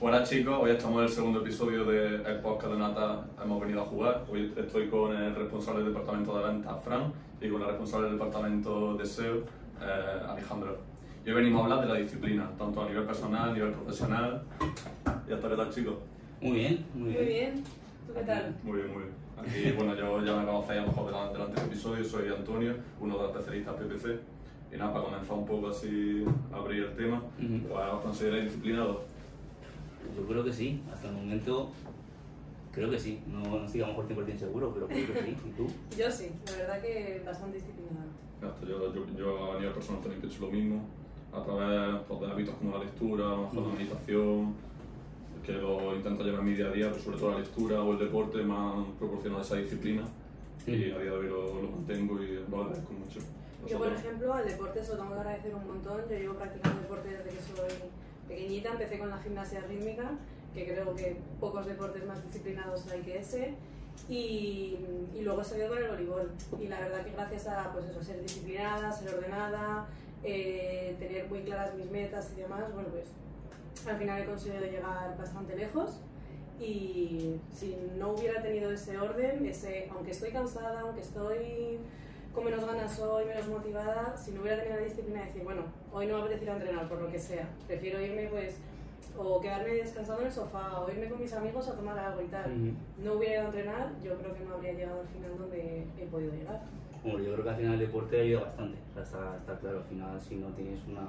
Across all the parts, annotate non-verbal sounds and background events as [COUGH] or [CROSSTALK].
Buenas chicos, hoy estamos en el segundo episodio del podcast de Nata Hemos venido a jugar. Hoy estoy con el responsable del departamento de ventas, Fran, y con el responsable del departamento de SEO, eh, Alejandro. Y hoy venimos a hablar de la disciplina, tanto a nivel personal, a nivel profesional. ¿Y hasta qué tal chicos? Muy bien, muy bien. Muy bien. ¿Tú qué tal? Muy bien, muy bien. Aquí, bueno, yo ya me conocéis a lo mejor delante del anterior episodio, soy Antonio, uno de los especialistas PPC. Y nada, para comenzar un poco así a abrir el tema, Ujú. pues, ¿os consideráis disciplinados? Yo creo que sí, hasta el momento creo que sí. No, no estoy a lo mejor 100% seguro, pero creo que sí. ¿Y tú? Yo sí, la verdad que bastante disciplinada. Gasto, Yo, yo, yo a nivel personal también pienso lo mismo, a través pues, de hábitos como la lectura, a lo mejor la meditación, que lo intento llevar en mi día a día, pero sobre todo la lectura o el deporte me han proporcionado esa disciplina y a día de hoy lo, lo mantengo y lo agradezco mucho. Yo, por ejemplo, al deporte se lo tengo que agradecer un montón. Yo llevo practicando deporte desde que soy pequeñita. Empecé con la gimnasia rítmica, que creo que pocos deportes más disciplinados hay que ese. Y, luego he con el voleibol. Y la verdad que gracias a pues eso, ser disciplinada, ser ordenada, eh, tener muy claras mis metas y demás, bueno, pues al final he conseguido llegar bastante lejos. Y si no hubiera tenido ese orden, ese, aunque estoy cansada, aunque estoy con menos ganas hoy, menos motivada, si no hubiera tenido la disciplina de decir, bueno, hoy no me apetece ir a entrenar por lo que sea, prefiero irme pues o quedarme descansado en el sofá o irme con mis amigos a tomar algo y tal. Ujú. No hubiera ido a entrenar, yo creo que no habría llegado al final donde he podido llegar. Hombre, yo creo que al final el deporte ayuda bastante. O sea, está, está claro, al final si no tienes una...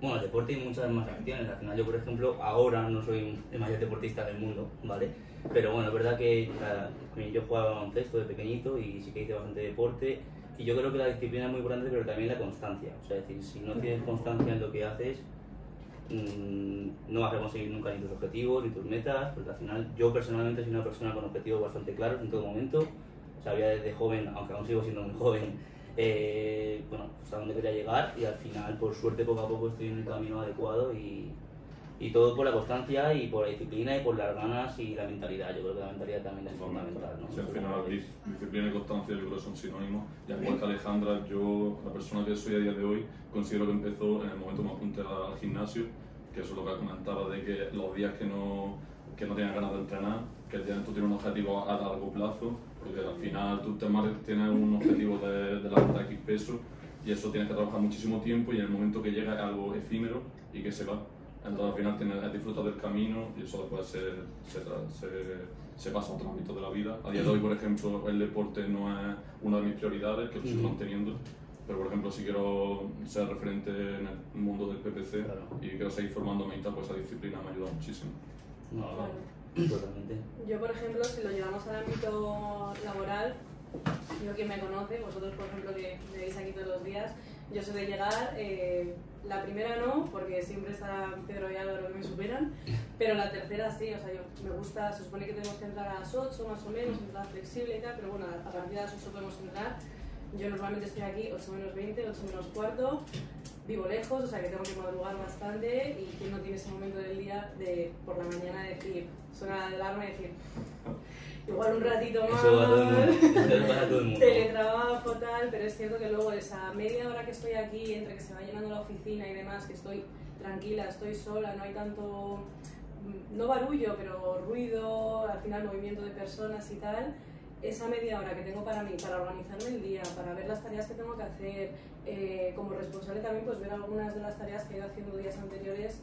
Bueno, el deporte hay muchas más acciones. Al final yo, por ejemplo, ahora no soy el mayor deportista del mundo, ¿vale? Pero bueno, es verdad que yo jugaba baloncesto de pequeñito y sí que hice bastante deporte. Y yo creo que la disciplina es muy importante, pero también la constancia. O sea, es decir, si no tienes constancia en lo que haces, mm, no vas a conseguir nunca ni tus objetivos ni tus metas, porque al final yo personalmente soy una persona con objetivos bastante claros en todo momento. Sabía desde joven, aunque aún sigo siendo muy joven, eh, bueno, hasta dónde quería llegar y al final, por suerte, poco a poco estoy en el camino adecuado y, y todo por la constancia y por la disciplina y por las ganas y la mentalidad. Yo creo que la mentalidad también es fundamental. ¿no? Sí, al final dis- disciplina y constancia yo creo que son sinónimos. Y al igual que Alejandra, yo, la persona que soy a día de hoy, considero que empezó en el momento me apunté al gimnasio, que eso es lo que comentaba de que los días que no, que no tienes ganas de entrenar, que tú tienes un objetivo a largo plazo, porque al final tú te tienes un objetivo de, de la X peso y eso tienes que trabajar muchísimo tiempo y en el momento que llega es algo efímero y que se va. Entonces al final tienes, disfrutas del camino y eso después se, se, se, se pasa a otros ámbitos de la vida. A día de hoy, por ejemplo, el deporte no es una de mis prioridades, que lo sigo manteniendo. Pero, por ejemplo, si quiero ser referente en el mundo del PPC Claro. y quiero seguir formándome y tal, pues esa disciplina me ayuda muchísimo. No, Claro. totalmente. Yo, por ejemplo, si lo llevamos al ámbito laboral, yo quien me conoce, vosotros, por ejemplo, que me veis aquí todos los días, yo soy de llegar, eh, la primera no, porque siempre está Pedro y Álvaro que me superan, pero la tercera sí, o sea, yo me gusta, se supone que tenemos que entrar a las 8 más o menos, entrar flexible y tal, pero bueno, a partir de las 8 podemos entrar. Yo normalmente estoy aquí 8 menos 20, 8 menos cuarto, vivo lejos, o sea que tengo que madrugar bastante y quien no tiene ese momento del día de por la mañana decir, suena la alarma y decir, igual un ratito más, Eso va a todo el mundo. Eso le pasa a todo el mundo. teletrabajo, tal, pero es cierto que luego esa media hora que estoy aquí, entre que se va llenando la oficina y demás, que estoy tranquila, estoy sola, no hay tanto, mm, no barullo, pero ruido, al final movimiento de personas y tal, esa media hora que tengo para mí, para organizarme el día, para ver las tareas que tengo que hacer, eh, como responsable también pues ver algunas de las tareas que he ido haciendo días anteriores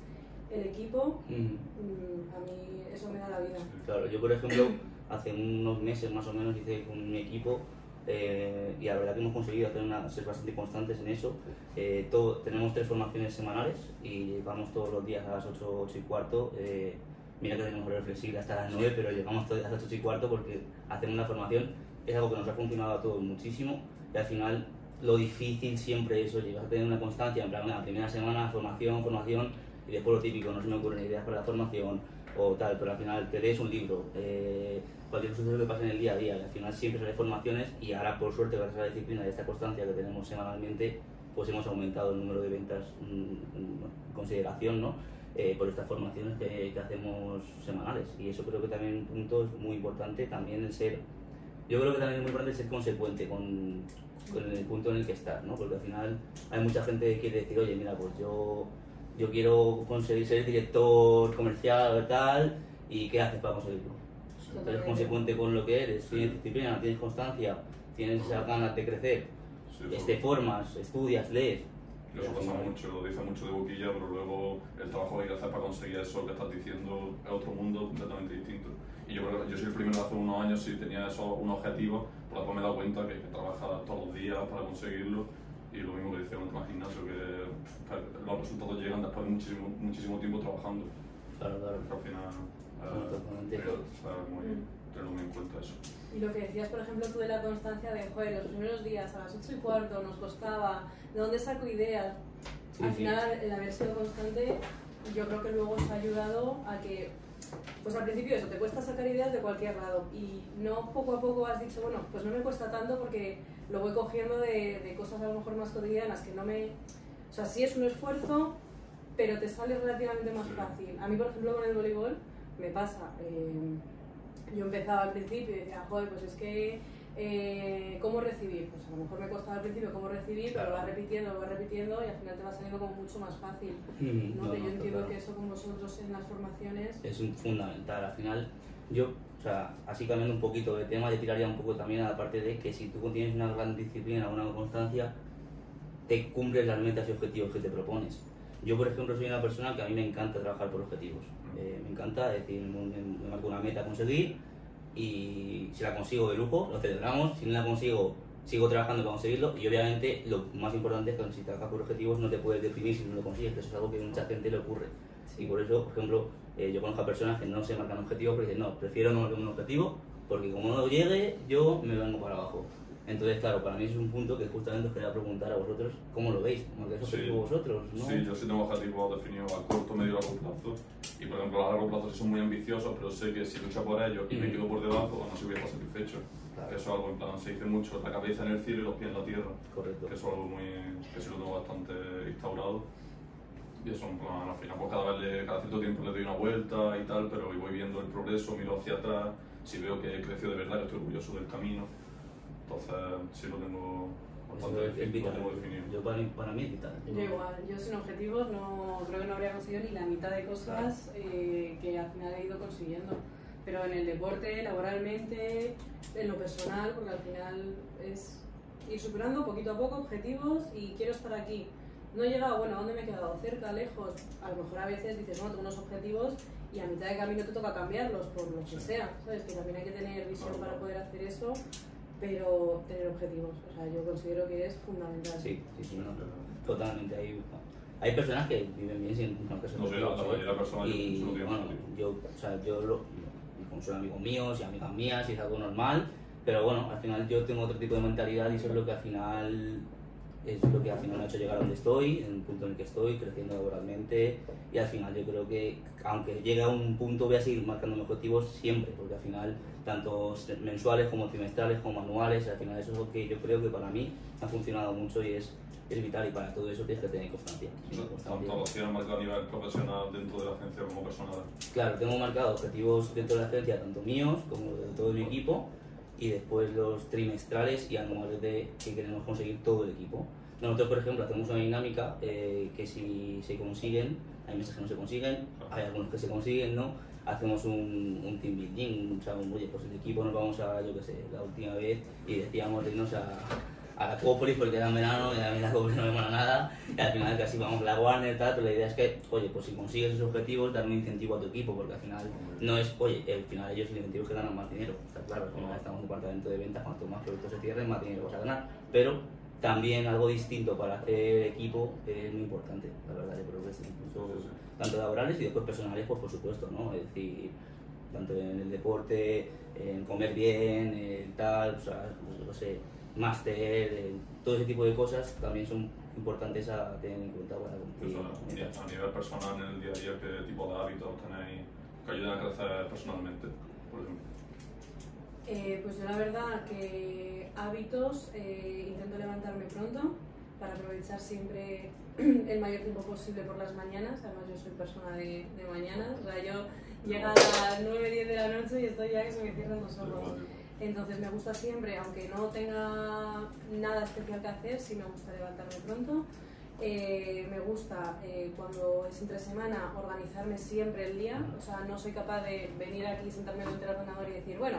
el equipo, Mm. mm, a mí eso me da la vida. Claro, yo por ejemplo, hace unos meses más o menos hice con mi equipo eh, y la verdad que hemos conseguido hacer una, ser bastante constantes en eso. Eh, todo, tenemos tres formaciones semanales y vamos todos los días a las 8, 8 y cuarto. eh, mira que tenemos horario flexible hasta las 9, pero llegamos todos a las 8 y cuarto porque hacemos una formación. Es algo que nos ha funcionado a todos muchísimo y al final lo difícil siempre es eso, llegar a tener una constancia, en plan, la primera semana, formación, formación, y después lo típico, no se me ocurren ideas para la formación o tal, pero al final te lees un libro, eh, cualquier suceso que pase en el día a día, y al final siempre sale formaciones y ahora por suerte gracias a la disciplina y a esta constancia que tenemos semanalmente, pues hemos aumentado el número de ventas mm, en consideración, ¿no? Eh, por estas formaciones que, que, hacemos semanales. Y eso creo que también un punto es muy importante, también el ser, yo creo que también es muy importante ser consecuente con, con el punto en el que estás, ¿no? Porque al final hay mucha gente que quiere decir, oye, mira, pues yo, yo quiero conseguir ser director comercial o tal, ¿y qué haces para conseguirlo? Eres consecuente con lo que eres, tienes disciplina, tienes constancia, tienes esas ganas de crecer, sí, te formas, estudias, lees, eso pasa mucho, lo dice mucho de boquilla, pero luego el trabajo que hay que hacer para conseguir eso que estás diciendo es otro mundo completamente distinto. Y yo creo que yo soy el primero de hace unos años, si tenía eso, un objetivo, pero después me he dado cuenta que hay que trabajar todos los días para conseguirlo. Y lo mismo que decía en el gimnasio, que los resultados llegan después de muchísimo, muchísimo tiempo trabajando. Claro, claro. al final, eh, muy, tenerlo muy en cuenta eso. Y lo que decías, por ejemplo, tú de la constancia de, joder, los primeros días a las 8 y cuarto nos costaba, ¿de dónde saco ideas? Sí, al final, el haber sido constante, yo creo que luego os ha ayudado a que, pues al principio eso, te cuesta sacar ideas de cualquier lado y no poco a poco has dicho, bueno, pues no me cuesta tanto porque lo voy cogiendo de, cosas a lo mejor más cotidianas que no me... O sea, sí es un esfuerzo, pero te sale relativamente más fácil. A mí, por ejemplo, con el voleibol me pasa... Eh, yo empezaba al principio y decía, joder, pues es que, eh, ¿cómo recibir? Pues a lo mejor me costaba al principio cómo recibir, pero lo vas repitiendo, lo vas repitiendo y al final te va saliendo como mucho más fácil. Mm, ¿no? yo entiendo que eso con vosotros en las formaciones... Es un fundamental, al final yo, o sea, así cambiando un poquito de tema, yo tiraría un poco también a la parte de que si tú tienes una gran disciplina, una constancia, te cumples las metas y objetivos que te propones. Yo, por ejemplo, soy una persona que a mí me encanta trabajar por objetivos. Eh, me encanta, decir, me, marco una meta a conseguir y si la consigo de lujo, lo celebramos, si no la consigo, sigo trabajando para conseguirlo y obviamente lo más importante es que si trabajas por objetivos no te puedes deprimir si no lo consigues, que eso es algo que a mucha gente le ocurre. Y por eso, por ejemplo, eh, yo conozco a personas que no se marcan objetivos porque dicen, no, prefiero no marcar un objetivo porque como no llegue, yo me vengo para abajo. Entonces, claro, para mí es un punto que justamente os quería preguntar a vosotros cómo lo veis, ¿Cómo es objetivo vosotros, ¿no? Sí, yo sí tengo objetivos definidos a corto, medio y largo plazo. Y por ejemplo, a largo plazo sí son muy ambiciosos, pero sé que si lucho por ellos y me quedo por debajo, no se voy a estar satisfecho. Eso es algo, en plan, se dice mucho, la cabeza en el cielo y los pies en la tierra. Correcto. Que eso es algo muy, que sí lo tengo bastante instaurado. Y eso, en plan, al final, pues cada vez, le, cada cierto tiempo le doy una vuelta y tal, pero voy viendo el progreso, miro hacia atrás, si veo que he crecido de verdad, estoy orgulloso del camino entonces, sí lo tengo bastante definido. Yo para, para, mí es vital. Yo igual, yo sin objetivos no, creo que no habría conseguido ni la mitad de cosas eh, que al final he ido consiguiendo. Pero en el deporte, laboralmente, en lo personal, porque al final es ir superando poquito a poco objetivos y quiero estar aquí. No he llegado, bueno, ¿a dónde me he quedado? ¿Cerca, lejos? A lo mejor a veces dices, bueno, tengo unos objetivos y a mitad de camino te toca cambiarlos por lo que sea, ¿sabes? Que también hay que tener visión para poder hacer eso pero tener objetivos. O sea, yo considero que es fundamental. Sí, sí, sí, no, totalmente. Hay, hay personas que viven bien sin no, que se no, la, la persona y yo, bueno, yo, o sea, yo lo, como son amigos míos y amigas mías y es algo normal, pero bueno, al final yo tengo otro tipo de mentalidad y eso es lo que al final es lo que al final me ha hecho llegar a donde estoy, en el punto en el que estoy, creciendo laboralmente y al final yo creo que aunque llegue a un punto voy a seguir marcando objetivos siempre, porque al final tanto mensuales como trimestrales como anuales, al final eso es lo que yo creo que para mí ha funcionado mucho y es, es vital y para todo eso tienes que tener constancia. ¿Tanto los tienes marcado a nivel profesional dentro de la agencia como personal? Claro, tengo marcado objetivos dentro de la agencia, tanto míos como de todo mi equipo y después los trimestrales y anuales de que queremos conseguir todo el equipo. Nosotros, por ejemplo, hacemos una dinámica eh, que si se consiguen, hay meses que no se consiguen, hay algunos que se consiguen, ¿no? Hacemos un, un team building, o sea, un, oye, pues el equipo nos vamos a, yo qué sé, la última vez y decíamos irnos a, a la Cópolis porque era en verano y a mí la Cópolis no me mola nada. Y al final casi vamos a la Warner y tal, pero la idea es que, oye, pues si consigues esos objetivos, dar un incentivo a tu equipo porque al final no es, oye, al final ellos el incentivo es que ganan más dinero, está claro, al final estamos en un departamento de ventas, cuanto más productos se cierren, más dinero vas a ganar, pero también algo distinto para hacer equipo es muy importante, la verdad, yo creo que incluso tanto laborales y después personales, pues por supuesto, ¿no? Es decir, tanto en el deporte, en comer bien, en tal, o sea, no sé, máster, todo ese tipo de cosas también son importantes a tener en cuenta para cumplir. Eso, a nivel personal, en el día a día, ¿qué tipo de hábitos tenéis que ayudan a crecer personalmente, por ejemplo? Eh, pues yo la verdad que hábitos, eh, intento levantarme pronto para aprovechar siempre [CLEARS THROAT] el mayor tiempo posible por las mañanas, además yo soy persona de, de mañanas, o sea, yo llega a las 9, 10 de la noche y estoy ya que se me cierran los ojos. Entonces me gusta siempre, aunque no tenga nada especial que hacer, sí me gusta levantarme pronto. Eh, me gusta eh, cuando es entre semana organizarme siempre el día, o sea, no soy capaz de venir aquí, sentarme delante del ordenador y decir, bueno,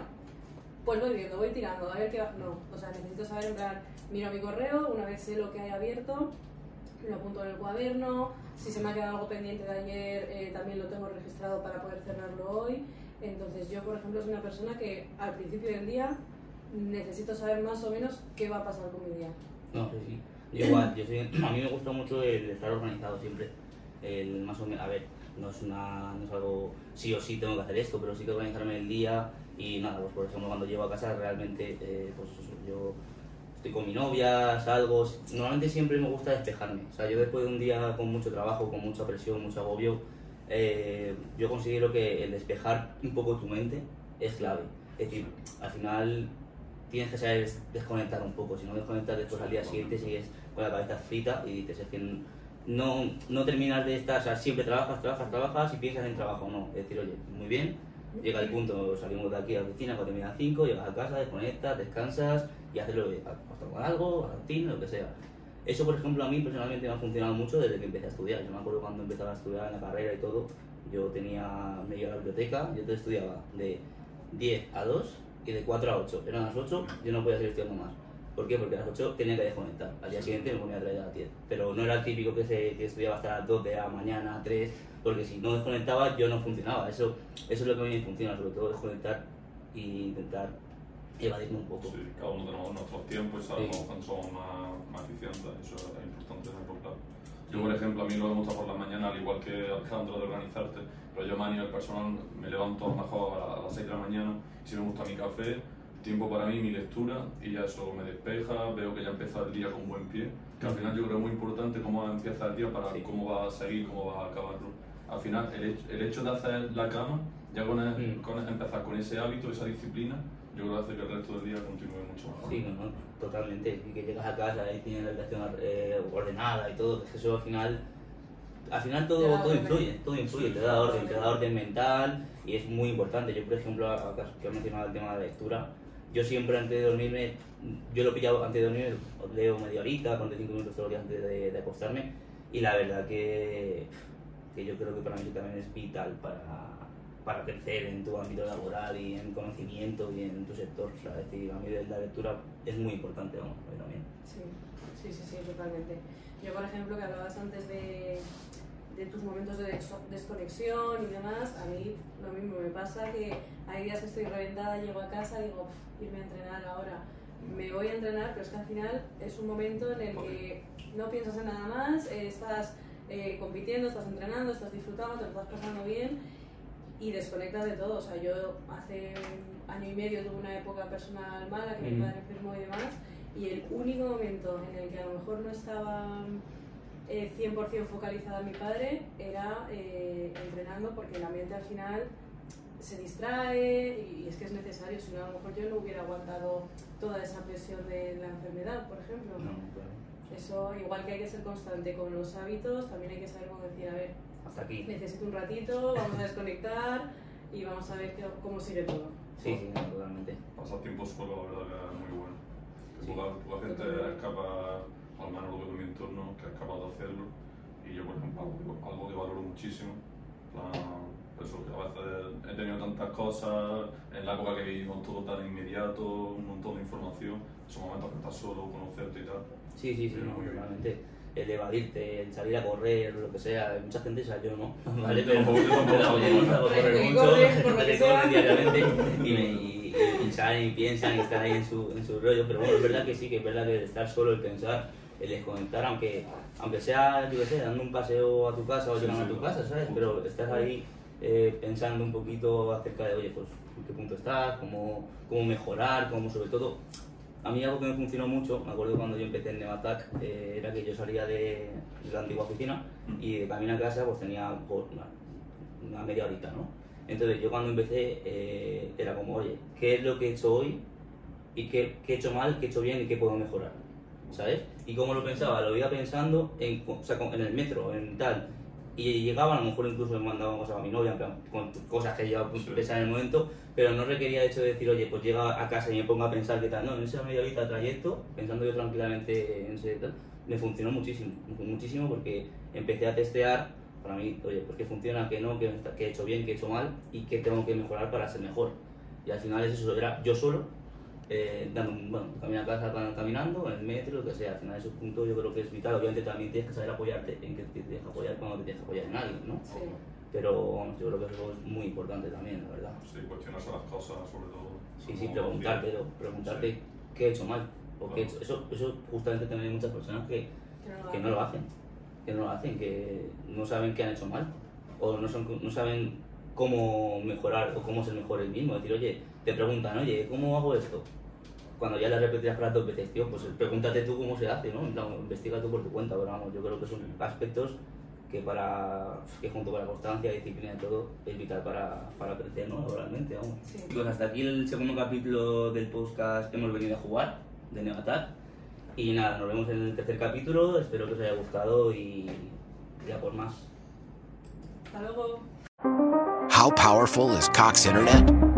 pues voy viendo, voy tirando, a ver qué va. No, o sea, necesito saber, en miro mi correo, una vez sé lo que hay abierto, lo apunto en el cuaderno, si se me ha quedado algo pendiente de ayer, eh, también lo tengo registrado para poder cerrarlo hoy. Entonces yo, por ejemplo, soy una persona que al principio del día necesito saber más o menos qué va a pasar con mi día. No, sí, sí. Yo igual, yo soy, a mí me gusta mucho el estar organizado siempre. El más o menos, a ver, no es, una, no es algo sí o sí tengo que hacer esto, pero sí que organizarme el día y nada, pues por ejemplo cuando llego a casa realmente, eh, pues yo estoy con mi novia, salgo, normalmente siempre me gusta despejarme. O sea, yo después de un día con mucho trabajo, con mucha presión, mucho agobio, eh, yo considero que el despejar un poco tu mente es clave. Es decir, al final tienes que saber desconectar un poco, si no desconectas después al día siguiente sigues con la cabeza frita y dices, es que no, no terminas de estar, o sea, siempre trabajas, trabajas, trabajas y piensas en trabajo, no. Es decir, oye, muy bien, llega el punto, salimos de aquí a la oficina cuando terminan 5, llegas a casa, desconectas, descansas y haces lo que algo, a la rutina, lo que sea. Eso, por ejemplo, a mí personalmente me ha funcionado mucho desde que empecé a estudiar. Yo me acuerdo cuando empezaba a estudiar en la carrera y todo, yo tenía, me iba a la biblioteca, yo te estudiaba de 10 a 2 y de 4 a 8. Eran las 8, yo no podía seguir estudiando más. ¿Por qué? Porque a las 8 tenía que desconectar. Al día siguiente me ponía a traer a las 10. Pero no era el típico que, se, que estudiaba hasta las 2 de la mañana, 3, porque si no desconectaba yo no funcionaba. Eso, eso es lo que a mí me funciona, sobre todo desconectar e intentar evadirme un poco. Sí, cada uno tenemos nuestros tiempos y sabemos sí. cuándo somos más, más eficientes, eso es importante claro. Yo, por ejemplo, a mí lo me gusta por la mañana, al igual que Alejandro, de organizarte, pero yo a nivel personal me levanto mejor a las 6 de la mañana, si me gusta mi café, tiempo para mí, mi lectura, y ya eso me despeja, veo que ya empieza el día con buen pie, que al final yo creo que es muy importante cómo empieza el día para sí. cómo va a seguir, cómo va a acabarlo. Al final, el hecho, el hecho de hacer la cama, ya con, el, mm. con empezar con ese hábito, esa disciplina, yo creo que hace que el resto del día continúe mucho mejor. Sí, no, no, totalmente. Y que llegas a casa y tienes la habitación eh, ordenada y todo, que eso al final, al final todo, todo influye, todo influye, te da orden, te da orden mental y es muy importante. Yo, por ejemplo, acá que he mencionado el tema de la lectura, yo siempre antes de dormirme, yo lo pillado antes de dormirme, leo media horita, 45 minutos todos los días antes de, de acostarme y la verdad que, que yo creo que para mí también es vital para para crecer en tu ámbito laboral y en conocimiento y en tu sector. O sea, es decir, a mí la lectura es muy importante, vamos, mí también. Sí, sí, sí, sí, totalmente. Yo, por ejemplo, que hablabas antes de, de tus momentos de desconexión y demás, a mí lo mismo me pasa que hay días que estoy reventada, llego a casa y digo, irme a entrenar ahora. Me voy a entrenar, pero es que al final es un momento en el que no piensas en nada más, eh, estás eh, compitiendo, estás entrenando, estás disfrutando, te lo estás pasando bien y desconectas de todo. O sea, yo hace un año y medio tuve una época personal mala, que mm. mi padre enfermó y demás, y el único momento en el que a lo mejor no estaba eh, 100% focalizada mi padre era eh, entrenando, porque el ambiente al final se distrae y es que es necesario, si no a lo mejor yo no hubiera aguantado toda esa presión de la enfermedad, por ejemplo. No, claro. Eso, igual que hay que ser constante con los hábitos, también hay que saber cómo decir, a ver, hasta aquí. Necesito un ratito, vamos a desconectar y vamos a ver qué, cómo sigue todo. Sí, sí, totalmente. Pasar tiempo solo, la verdad, que es muy bueno. Sí. Poca, poca gente escapa, al menos lo veo en mi entorno, que es capaz de hacerlo. Y yo, por ejemplo, algo, algo que valoro muchísimo. Plan, eso, que a veces he tenido tantas cosas, en la época que vivimos todo tan inmediato, un montón de información, esos momentos que estás solo, conocerte y tal. Sí, sí, sí, no, totalmente el evadirte, el salir a correr, lo que sea. Mucha gente, yo no, ¿vale? Pero correr mucho, gente que corre diariamente y, me, y, y, salen y piensan y están ahí en su, en su rollo. Pero bueno, es verdad que sí, que es verdad que el estar solo, el pensar, el desconectar, aunque, aunque sea, yo qué sé, dando un paseo a tu casa o llegando sí, sí, a tu casa, ¿sabes? Pero estás ahí eh, pensando un poquito acerca de, oye, pues, en qué punto estás, cómo, cómo mejorar, cómo sobre todo a mí algo que me funcionó mucho, me acuerdo cuando yo empecé en Nevatac, eh, era que yo salía de, de la antigua oficina y de camino a casa pues tenía pues, una, una media horita, ¿no? Entonces yo cuando empecé eh, era como, oye, ¿qué es lo que he hecho hoy? ¿Y qué, qué he hecho mal, qué he hecho bien y qué puedo mejorar? ¿Sabes? Y como lo pensaba, lo iba pensando en, o sea, en el metro, en tal. Y llegaba, a lo mejor incluso me mandaba cosas a mi novia, en plan, con cosas que yo Sí. pensaba en el momento, pero no requería el hecho de decir, oye, pues llega a casa y me pongo a pensar qué tal. No, en esa media horita de trayecto, pensando yo tranquilamente en ese tal, me funcionó muchísimo, muchísimo porque empecé a testear para mí, oye, pues que funciona, que no, que he hecho bien, que he hecho mal y que tengo que mejorar para ser mejor. Y al final es eso, era yo solo, eh, dando, bueno, camino a casa cam- caminando, en el metro, lo que sea. Al final ese punto yo creo que es vital. Obviamente también tienes que saber apoyarte en que te tienes que apoyar cuando te tienes que apoyar en alguien, ¿no? Sí. Pero vamos, yo creo que eso es muy importante también, la verdad. Sí, cuestionarse las cosas, sobre todo. Sí, sí, Como preguntártelo, preguntarte Sí. qué he hecho mal. O qué he Claro. hecho. Eso, eso justamente también hay muchas personas que, Que no lo hacen, que no lo hacen, que no saben qué han hecho mal, o no, son, no saben cómo mejorar o cómo ser mejor el mismo. Decir, oye, te preguntan, oye, ¿cómo hago esto? Cuando ya le repetirás para dos veces, tío, pues pregúntate tú cómo se hace, ¿no? En plan, investiga tú por tu cuenta, pero vamos, yo creo que son aspectos que para que junto con la constancia, disciplina y todo, es vital para, para crecer, ¿no? Laboralmente, vamos. Sí. Pues hasta aquí el segundo capítulo del podcast Hemos venido a jugar, de Neoattack. Y nada, nos vemos en el tercer capítulo, espero que os haya gustado y ya por más. Hasta luego. How powerful is Cox Internet?